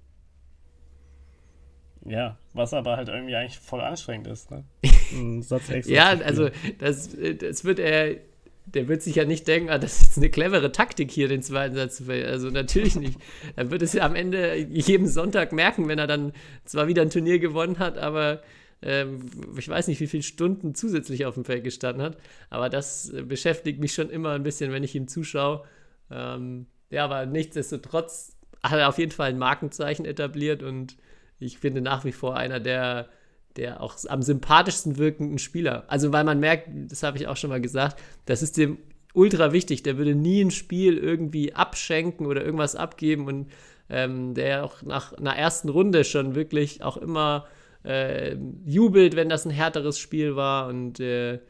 Ja, was aber halt irgendwie eigentlich voll anstrengend ist, ne? Satz ja, also das, das wird er, der wird sich ja nicht denken, ah, das ist eine clevere Taktik hier, den zweiten Satz zu verlieren. Also natürlich nicht. Er wird es ja am Ende jeden Sonntag merken, wenn er dann zwar wieder ein Turnier gewonnen hat, aber ähm, ich weiß nicht, wie viele Stunden zusätzlich auf dem Feld gestanden hat, aber das äh, beschäftigt mich schon immer ein bisschen, wenn ich ihm zuschaue. Ähm, ja, aber nichtsdestotrotz hat er auf jeden Fall ein Markenzeichen etabliert und ich finde nach wie vor einer der, der auch am sympathischsten wirkenden Spieler. Also, weil man merkt, das habe ich auch schon mal gesagt, das ist dem ultra wichtig. Der würde nie ein Spiel irgendwie abschenken oder irgendwas abgeben und ähm, der auch nach einer ersten Runde schon wirklich auch immer äh, jubelt, wenn das ein härteres Spiel war und äh,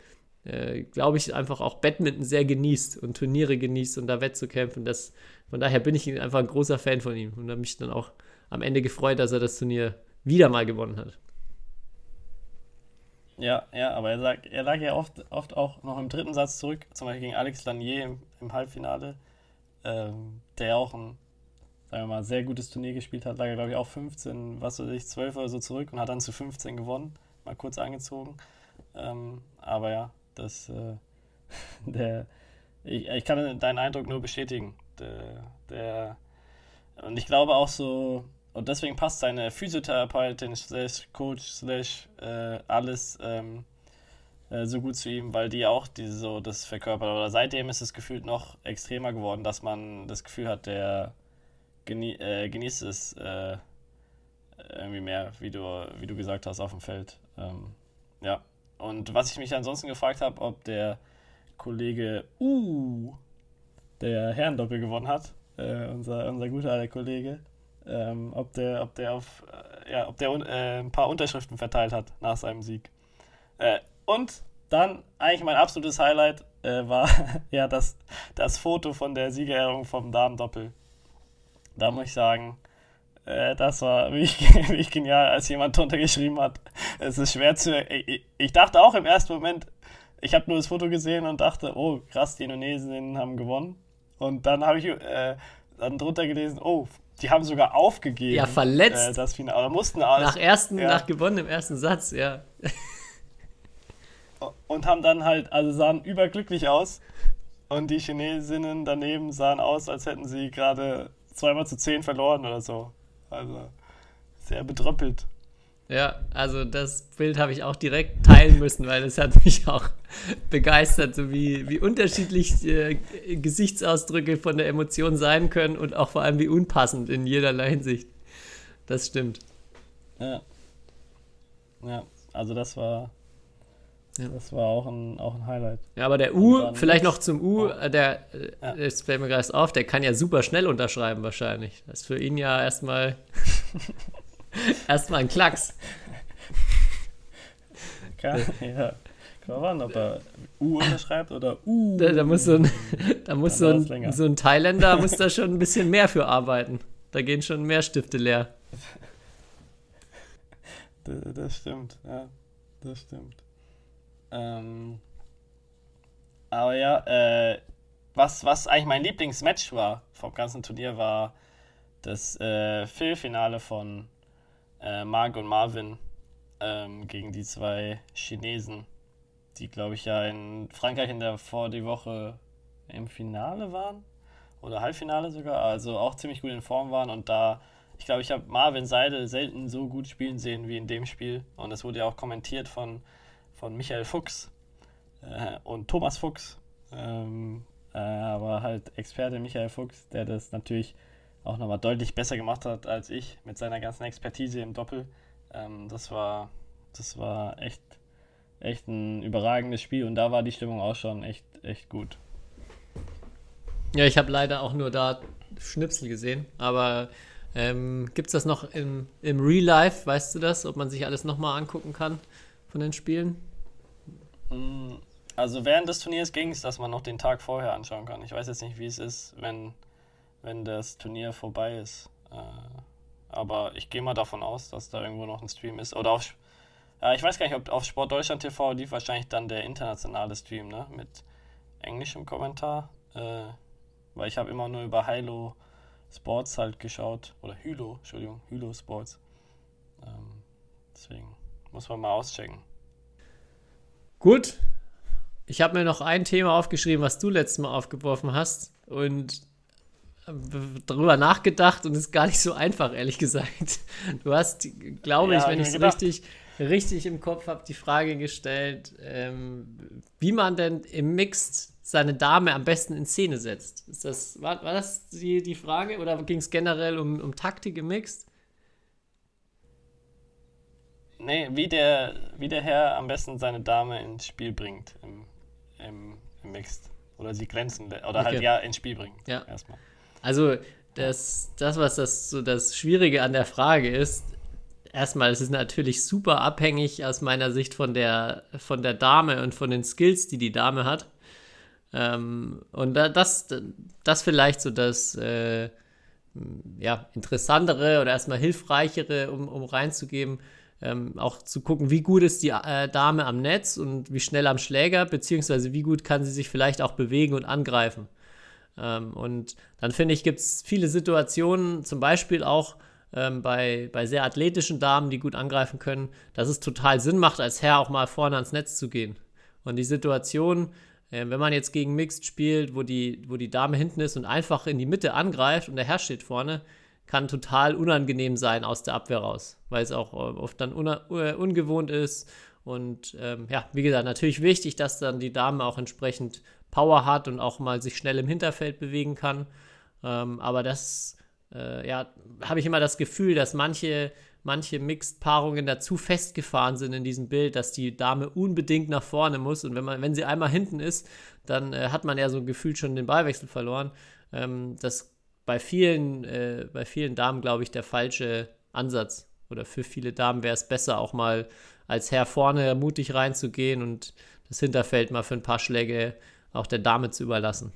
äh, glaube ich, einfach auch Badminton sehr genießt und Turniere genießt und da wettzukämpfen. Das, von daher bin ich einfach ein großer Fan von ihm und habe mich dann auch am Ende gefreut, dass er das Turnier wieder mal gewonnen hat. Ja, ja, aber er, sagt, er lag ja oft, oft auch noch im dritten Satz zurück, zum Beispiel gegen Alex Lanier im, im Halbfinale, ähm, der auch ein sagen wir mal, sehr gutes Turnier gespielt hat, lag er, glaube ich, auch 15, was weiß ich, 12 oder so zurück und hat dann zu 15 gewonnen. Mal kurz angezogen. Ähm, aber ja, das, äh, der, ich, ich kann deinen Eindruck nur bestätigen. Der, der, und ich glaube auch so, und deswegen passt seine Physiotherapeutin, slash Coach, slash äh, alles ähm, äh, so gut zu ihm, weil die auch diese, so das verkörpert. Oder seitdem ist es gefühlt noch extremer geworden, dass man das Gefühl hat, der genie äh, genießt es äh, irgendwie mehr, wie du, wie du gesagt hast, auf dem Feld. Ähm, ja. Und was ich mich ansonsten gefragt habe, ob der Kollege Uh, der Herrendoppel gewonnen hat, äh, unser, unser guter alter Kollege, ähm, ob der, ob der auf, äh, ja, ob der äh, ein paar Unterschriften verteilt hat nach seinem Sieg. Äh, und dann eigentlich mein absolutes Highlight äh, war ja das, das Foto von der Siegerehrung vom Damendoppel da muss ich sagen, äh, das war wirklich, wirklich genial, als jemand drunter geschrieben hat. Es ist schwer zu. Ich, ich dachte auch im ersten Moment, ich habe nur das Foto gesehen und dachte, oh krass, die Indonesierinnen haben gewonnen. Und dann habe ich äh, dann drunter gelesen, oh, die haben sogar aufgegeben. Ja, verletzt. Äh, das Finale. Mussten alles, nach ersten, ja. nach gewonnenem ersten Satz, ja. Und haben dann halt, also sahen überglücklich aus. Und die Chinesinnen daneben sahen aus, als hätten sie gerade zweimal zu zehn verloren oder so. Also sehr bedröppelt. Ja, also das Bild habe ich auch direkt teilen müssen, weil es hat mich auch begeistert, so wie, wie unterschiedlich äh, Gesichtsausdrücke von der Emotion sein können und auch vor allem wie unpassend in jederlei Hinsicht. Das stimmt. Ja. Ja, also das war ja. Das war auch ein, auch ein Highlight. Ja, aber der U, vielleicht noch zum U, oh. der, ja. das fällt mir gerade auf, der kann ja super schnell unterschreiben wahrscheinlich. Das ist für ihn ja erstmal erstmal ein Klacks. Kann, ja. Kann man ob er U unterschreibt oder U. Da, da muss so ein, da muss so ein, so ein Thailänder muss da schon ein bisschen mehr für arbeiten. Da gehen schon mehr Stifte leer. Das, das stimmt, ja. Das stimmt. Ähm, aber ja, äh, was, was eigentlich mein Lieblingsmatch war vom ganzen Turnier, war das äh, Viertelfinale von äh, Mark und Marvin ähm, gegen die zwei Chinesen, die, glaube ich, ja in Frankreich in der vor die Woche im Finale waren oder Halbfinale sogar, also auch ziemlich gut in Form waren und da, ich glaube, ich habe Marvin Seidel selten so gut spielen sehen wie in dem Spiel und es wurde ja auch kommentiert von von Michael Fuchs äh, und Thomas Fuchs, ähm, äh, aber halt Experte Michael Fuchs, der das natürlich auch nochmal deutlich besser gemacht hat als ich mit seiner ganzen Expertise im Doppel. Ähm, das war, das war echt, echt ein überragendes Spiel und da war die Stimmung auch schon echt, echt gut. Ja, ich habe leider auch nur da Schnipsel gesehen, aber ähm, gibt es das noch im, im Real Life, weißt du das, ob man sich alles nochmal angucken kann von den Spielen? Mm, also während des Turniers ging es, dass man noch den Tag vorher anschauen kann. Ich weiß jetzt nicht, wie es ist, wenn, wenn das Turnier vorbei ist. Äh, aber ich gehe mal davon aus, dass da irgendwo noch ein Stream ist. Oder auf, ich weiß gar nicht, ob auf Sport Deutschland TV lief wahrscheinlich dann der internationale Stream, ne? Mit englischem Kommentar. Äh, weil ich habe immer nur über Hilo Sports halt geschaut. Oder Hylo, Entschuldigung, Hylo Sports. Ähm, deswegen muss man mal auschecken. Gut. Ich habe mir noch ein Thema aufgeschrieben, was du letztes Mal aufgeworfen hast. Und äh, darüber nachgedacht und ist gar nicht so einfach, ehrlich gesagt. Du hast, glaube ja, ich, wenn ich es richtig, richtig im Kopf habe, die Frage gestellt, ähm, wie man denn im Mixed seine Dame am besten in Szene setzt. Ist das, war, war das die, die Frage oder ging es generell um, um Taktik im Mixed? Nee, wie der, wie der Herr am besten seine Dame ins Spiel bringt im, im, im Mixed. Oder sie glänzen, oder halt okay. halt ja ins Spiel bringt. Ja. Erstmal. Also, das, das, was das so das Schwierige an der Frage ist, erstmal, es ist natürlich super abhängig aus meiner Sicht von der, von der Dame und von den Skills, die die Dame hat. Ähm, und das, das vielleicht so das äh, ja, interessantere oder erstmal hilfreichere, um, um reinzugeben, ähm, auch zu gucken, wie gut ist die äh, Dame am Netz und wie schnell am Schläger, beziehungsweise wie gut kann sie sich vielleicht auch bewegen und angreifen. Ähm, und dann finde ich, gibt es viele Situationen, zum Beispiel auch ähm, bei, bei sehr athletischen Damen, die gut angreifen können, dass es total Sinn macht, als Herr auch mal vorne ans Netz zu gehen. Und die Situation, äh, wenn man jetzt gegen Mixed spielt, wo die, wo die Dame hinten ist und einfach in die Mitte angreift und der Herr steht vorne, kann total unangenehm sein aus der Abwehr raus, weil es auch äh, oft dann äh, ungewohnt ist. Und ähm, ja, wie gesagt, natürlich wichtig, dass dann die Dame auch entsprechend Power hat und auch mal sich schnell im Hinterfeld bewegen kann. Ähm, aber das, äh, ja, habe ich immer das Gefühl, dass manche manche Mixed-Paarungen dazu festgefahren sind in diesem Bild, dass die Dame unbedingt nach vorne muss. Und wenn, man, wenn sie einmal hinten ist, dann äh, hat man ja so gefühlt schon den Ballwechsel verloren. Ähm, das bei vielen, äh, bei vielen Damen, glaube ich, der falsche Ansatz. Oder für viele Damen wäre es besser, auch mal als Herr vorne mutig reinzugehen und das Hinterfeld mal für ein paar Schläge auch der Dame zu überlassen.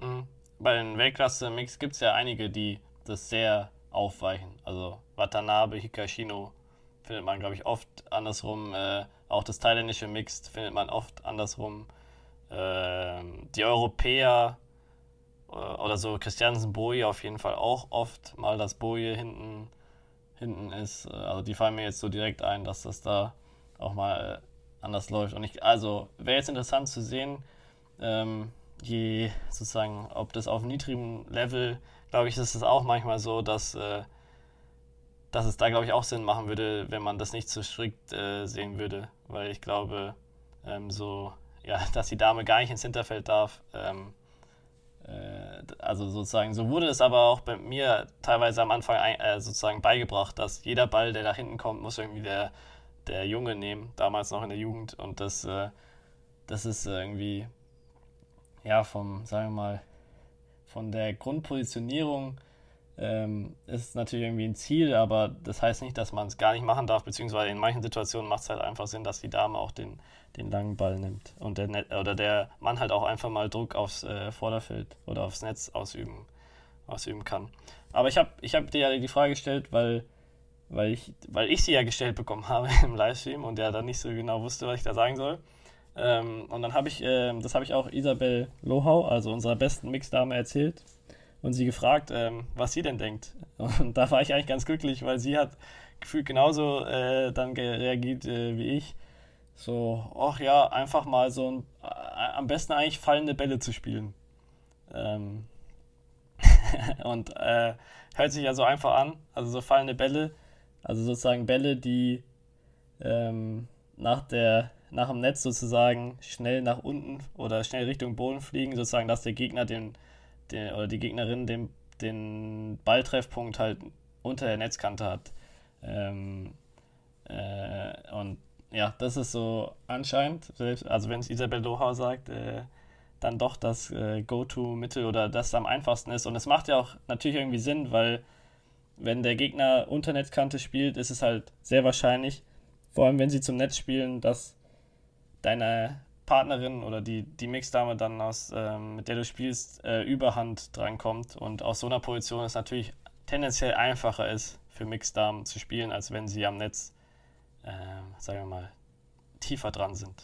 Mhm. Bei den Weltklasse-Mix gibt es ja einige, die das sehr aufweichen. Also Watanabe, Hikashino findet man, glaube ich, oft andersrum. Äh, auch das thailändische Mixed findet man oft andersrum. Äh, die Europäer oder so Christiansen Boje auf jeden Fall auch oft mal das Boje hinten, hinten ist. Äh, also die fallen mir jetzt so direkt ein, dass das da auch mal äh, anders läuft. Und ich, also wäre jetzt interessant zu sehen, ähm, je sozusagen, ob das auf niedrigem Level glaube ich, ist es auch manchmal so, dass, äh, dass es da, glaube ich, auch Sinn machen würde, wenn man das nicht so strikt äh, sehen würde. Weil ich glaube, ähm, so, ja, dass die Dame gar nicht ins Hinterfeld darf. Ähm, äh, also sozusagen, so wurde es aber auch bei mir teilweise am Anfang äh, sozusagen beigebracht, dass jeder Ball, der nach hinten kommt, muss irgendwie der, der Junge nehmen, damals noch in der Jugend. Und das, äh, das ist irgendwie, ja, vom, sagen wir mal, von der Grundpositionierung ähm, ist natürlich irgendwie ein Ziel, aber das heißt nicht, dass man es gar nicht machen darf, beziehungsweise in manchen Situationen macht es halt einfach Sinn, dass die Dame auch den, den langen Ball nimmt und der Net oder der Mann halt auch einfach mal Druck aufs äh, Vorderfeld oder aufs Netz ausüben, ausüben kann. Aber ich habe ich hab dir ja die Frage gestellt, weil, weil, ich, weil ich sie ja gestellt bekommen habe im Livestream und ja dann nicht so genau wusste, was ich da sagen soll. Ähm, und dann habe ich, äh, das habe ich auch Isabel Lohau, also unserer besten Mixdame, erzählt und sie gefragt, ähm, was sie denn denkt. Und da war ich eigentlich ganz glücklich, weil sie hat gefühlt genauso äh, dann reagiert äh, wie ich. So, ach ja, einfach mal so ein, äh, am besten eigentlich fallende Bälle zu spielen. Ähm und äh, hört sich ja so einfach an, also so fallende Bälle, also sozusagen Bälle, die ähm, nach der nach dem Netz sozusagen schnell nach unten oder schnell Richtung Boden fliegen, sozusagen, dass der Gegner den, den oder die Gegnerin den, den Balltreffpunkt halt unter der Netzkante hat. Ähm, äh, und ja, das ist so anscheinend, selbst, also wenn es Isabel Lohau sagt, äh, dann doch das äh, Go-To-Mittel oder das am einfachsten ist. Und es macht ja auch natürlich irgendwie Sinn, weil wenn der Gegner unter Netzkante spielt, ist es halt sehr wahrscheinlich, vor allem wenn sie zum Netz spielen, dass deine Partnerin oder die, die Mixdame dann aus, ähm, mit der du spielst, äh, Überhand drankommt. Und aus so einer Position es natürlich tendenziell einfacher ist, für Mixdamen zu spielen, als wenn sie am Netz, äh, sagen wir mal, tiefer dran sind.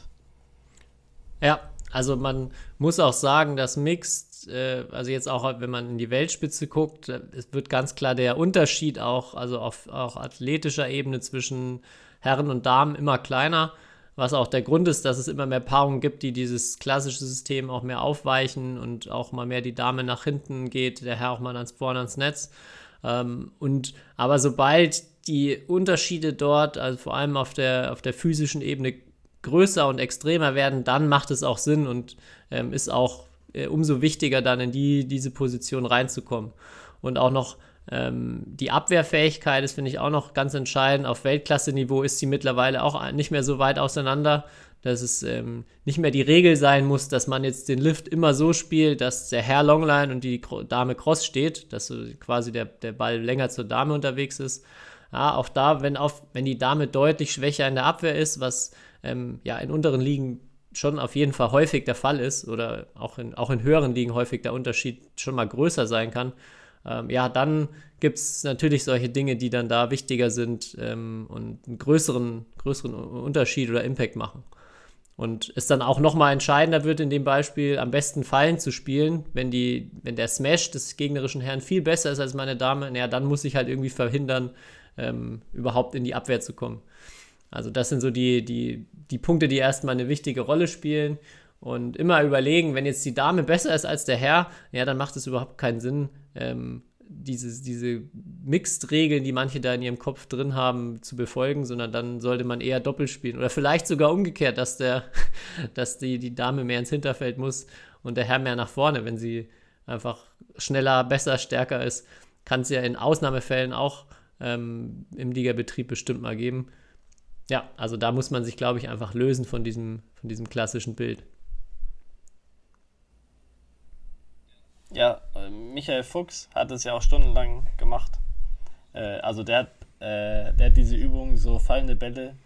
Ja, also man muss auch sagen, dass Mixed, äh, also jetzt auch, wenn man in die Weltspitze guckt, äh, es wird ganz klar der Unterschied auch, also auf auch athletischer Ebene zwischen Herren und Damen immer kleiner was auch der Grund ist, dass es immer mehr Paarungen gibt, die dieses klassische System auch mehr aufweichen und auch mal mehr die Dame nach hinten geht, der Herr auch mal ans vorne ans Netz. Ähm, und aber sobald die Unterschiede dort, also vor allem auf der, auf der physischen Ebene, größer und extremer werden, dann macht es auch Sinn und ähm, ist auch äh, umso wichtiger, dann in die, diese Position reinzukommen. Und auch noch ähm, die Abwehrfähigkeit ist, finde ich, auch noch ganz entscheidend. Auf Weltklasse-Niveau ist sie mittlerweile auch nicht mehr so weit auseinander, dass es ähm, nicht mehr die Regel sein muss, dass man jetzt den Lift immer so spielt, dass der Herr Longline und die Dame Cross steht, dass so quasi der, der Ball länger zur Dame unterwegs ist. Ja, auch da, wenn, auf, wenn die Dame deutlich schwächer in der Abwehr ist, was ähm, ja in unteren Ligen schon auf jeden Fall häufig der Fall ist oder auch in, auch in höheren Ligen häufig der Unterschied schon mal größer sein kann, ähm, ja, dann gibt es natürlich solche Dinge, die dann da wichtiger sind ähm, und einen größeren, größeren Unterschied oder Impact machen. Und es dann auch nochmal entscheidender wird in dem Beispiel, am besten Fallen zu spielen, wenn, die, wenn der Smash des gegnerischen Herrn viel besser ist als meine Dame, naja, dann muss ich halt irgendwie verhindern, ähm, überhaupt in die Abwehr zu kommen. Also das sind so die, die, die Punkte, die erstmal eine wichtige Rolle spielen. Und immer überlegen, wenn jetzt die Dame besser ist als der Herr, ja, dann macht es überhaupt keinen Sinn, ähm, diese, diese Mixed-Regeln, die manche da in ihrem Kopf drin haben, zu befolgen, sondern dann sollte man eher doppelt spielen. Oder vielleicht sogar umgekehrt, dass, der, dass die, die Dame mehr ins Hinterfeld muss und der Herr mehr nach vorne, wenn sie einfach schneller, besser, stärker ist. Kann es ja in Ausnahmefällen auch ähm, im Ligabetrieb bestimmt mal geben. Ja, also da muss man sich, glaube ich, einfach lösen von diesem, von diesem klassischen Bild. Ja, Michael Fuchs hat es ja auch stundenlang gemacht. Äh, also der hat, äh, der hat diese Übung, so fallende Bälle,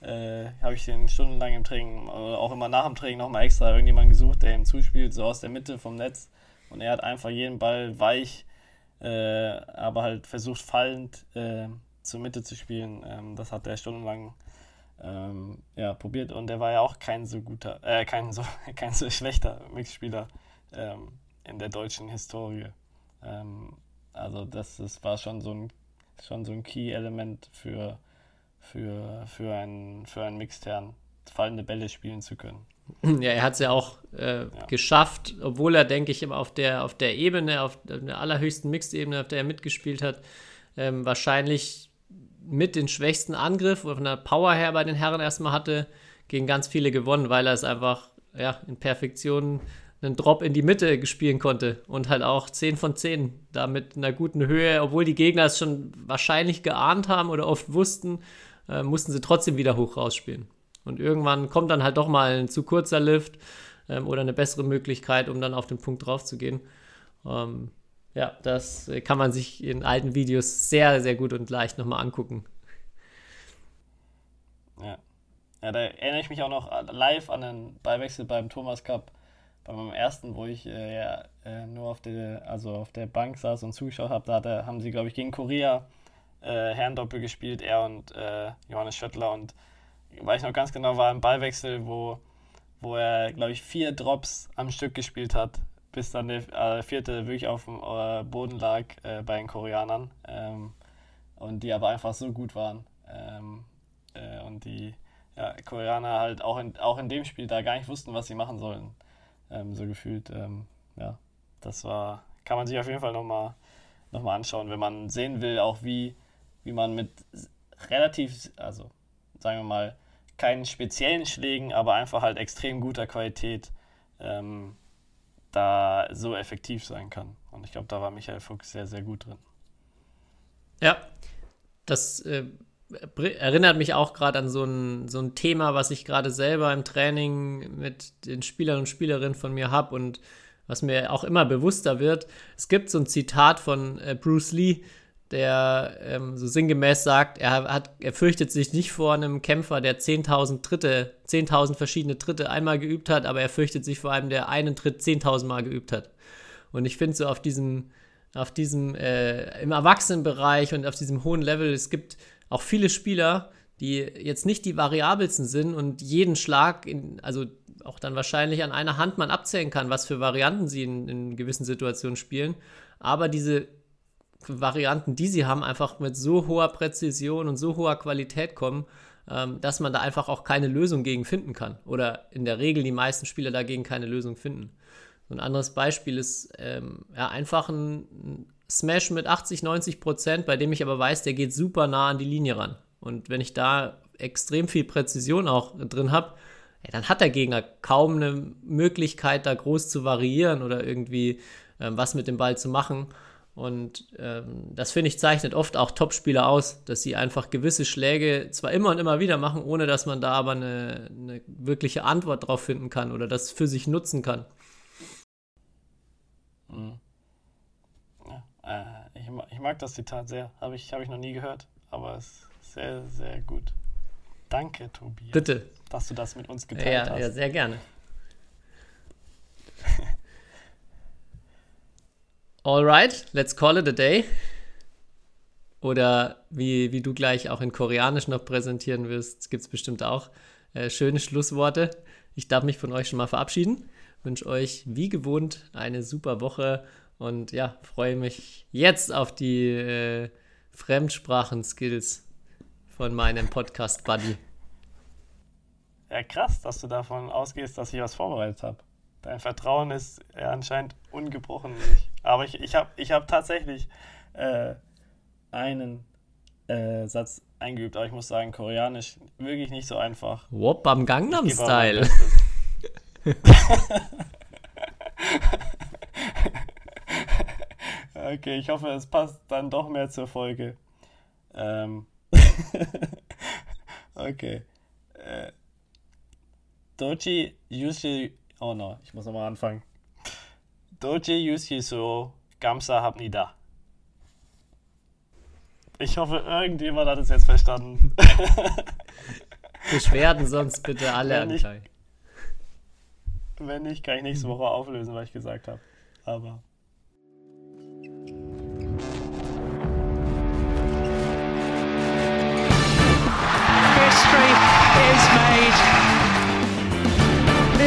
äh, habe ich den stundenlang im Training, auch immer nach dem Training nochmal extra irgendjemanden gesucht, der ihm zuspielt, so aus der Mitte vom Netz. Und er hat einfach jeden Ball weich, äh, aber halt versucht fallend äh, zur Mitte zu spielen. Ähm, das hat er stundenlang ähm, ja, probiert und er war ja auch kein so guter, äh, kein so, kein so schlechter Mixspieler. Ähm, in der deutschen Historie. Ähm, also das, das war schon so ein, schon so ein Key-Element für, für, für einen, für einen Mixtern, fallende Bälle spielen zu können. Ja, er hat es ja auch äh, ja. geschafft, obwohl er, denke ich, auf der, auf der Ebene, auf der allerhöchsten Mixed-Ebene, auf der er mitgespielt hat, ähm, wahrscheinlich mit den schwächsten Angriff oder von der Power her bei den Herren erstmal hatte, gegen ganz viele gewonnen, weil er es einfach ja, in Perfektion einen Drop in die Mitte gespielen konnte und halt auch 10 von 10 da mit einer guten Höhe, obwohl die Gegner es schon wahrscheinlich geahnt haben oder oft wussten, äh, mussten sie trotzdem wieder hoch rausspielen. Und irgendwann kommt dann halt doch mal ein zu kurzer Lift ähm, oder eine bessere Möglichkeit, um dann auf den Punkt drauf zu gehen. Ähm, ja, das kann man sich in alten Videos sehr, sehr gut und leicht nochmal angucken. Ja. ja, da erinnere ich mich auch noch live an den Beiwechsel beim Thomas Cup bei meinem ersten, wo ich äh, ja, äh, nur auf der, also auf der Bank saß und zugeschaut habe, da hatte, haben sie, glaube ich, gegen Korea äh, Herrendoppel gespielt, er und äh, Johannes Schöttler. Und weiß ich noch ganz genau, war ein Ballwechsel, wo, wo er, glaube ich, vier Drops am Stück gespielt hat, bis dann der äh, vierte wirklich auf dem äh, Boden lag bei den Koreanern. Ähm, und die aber einfach so gut waren. Ähm, und die ja, Koreaner halt auch in, auch in dem Spiel da gar nicht wussten, was sie machen sollen ähm, so gefühlt. Ähm, ja, das war, kann man sich auf jeden Fall nochmal noch mal anschauen, wenn man sehen will, auch wie, wie man mit relativ, also sagen wir mal, keinen speziellen Schlägen, aber einfach halt extrem guter Qualität ähm, da so effektiv sein kann. Und ich glaube, da war Michael Fuchs sehr, sehr gut drin. Ja, das äh, erinnert mich auch gerade an so ein, so ein Thema, was ich gerade selber im Training mit den Spielern und Spielerinnen von mir habe und was mir auch immer bewusster wird. Es gibt so ein Zitat von äh, Bruce Lee, der ähm, so sinngemäß sagt, er, hat, er fürchtet sich nicht vor einem Kämpfer, der 10.000 Tritte, 10.000 verschiedene Tritte einmal geübt hat, aber er fürchtet sich vor allem, der einen Tritt 10.000 Mal geübt hat. Und ich finde so auf diesem, auf diesem, äh, im Erwachsenenbereich und auf diesem hohen Level, es gibt auch viele Spieler, die jetzt nicht die variabelsten sind und jeden Schlag, in, also auch dann wahrscheinlich an einer Hand man abzählen kann, was für Varianten sie in, in gewissen Situationen spielen. Aber diese Varianten, die sie haben, einfach mit so hoher Präzision und so hoher Qualität kommen, ähm, dass man da einfach auch keine Lösung gegen finden kann. Oder in der Regel die meisten Spieler dagegen keine Lösung finden. ein anderes Beispiel ist ähm, ja, einfach ein Smash mit 80, 90 Prozent, bei dem ich aber weiß, der geht super nah an die Linie ran. Und wenn ich da extrem viel Präzision auch drin habe, dann hat der Gegner kaum eine Möglichkeit, da groß zu variieren oder irgendwie ähm, was mit dem Ball zu machen. Und ähm, das finde ich zeichnet oft auch Topspieler aus, dass sie einfach gewisse Schläge zwar immer und immer wieder machen, ohne dass man da aber eine, eine wirkliche Antwort drauf finden kann oder das für sich nutzen kann. Mhm. Äh, ich, ich, mag das Zitat sehr. Habe ich, hab ich noch nie gehört, aber es ist sehr, sehr gut. Danke, Tobias. Bitte. Dass du das mit uns geteilt ja, hast. Ja, sehr gerne. Alright, let's call it a day. Oder wie, wie du gleich auch in Koreanisch noch präsentieren wirst, gibt es bestimmt auch äh, schöne Schlussworte. Ich darf mich von euch schon mal verabschieden. Wünsche euch wie gewohnt eine super Woche und ja, freue mich jetzt auf die äh, Fremdsprachen-Skills von meinem Podcast-Buddy. Ja, krass, dass du davon ausgehst, dass ich was vorbereitet habe. Dein Vertrauen ist ja anscheinend ungebrochen. Aber ich, ich habe ich hab tatsächlich äh, einen äh, Satz eingeübt, aber ich muss sagen, Koreanisch wirklich nicht so einfach. Wop am Gangnam Style. Okay, ich hoffe, es passt dann doch mehr zur Folge. Ähm. okay. Äh. Doji Yushi. Oh no, ich muss nochmal anfangen. Doji Yusiso Gamsa Habnida. Ich hoffe, irgendjemand hat es jetzt verstanden. Beschwerden sonst bitte alle an Kai. Wenn nicht, kann ich nächste Woche auflösen, was ich gesagt habe. Aber.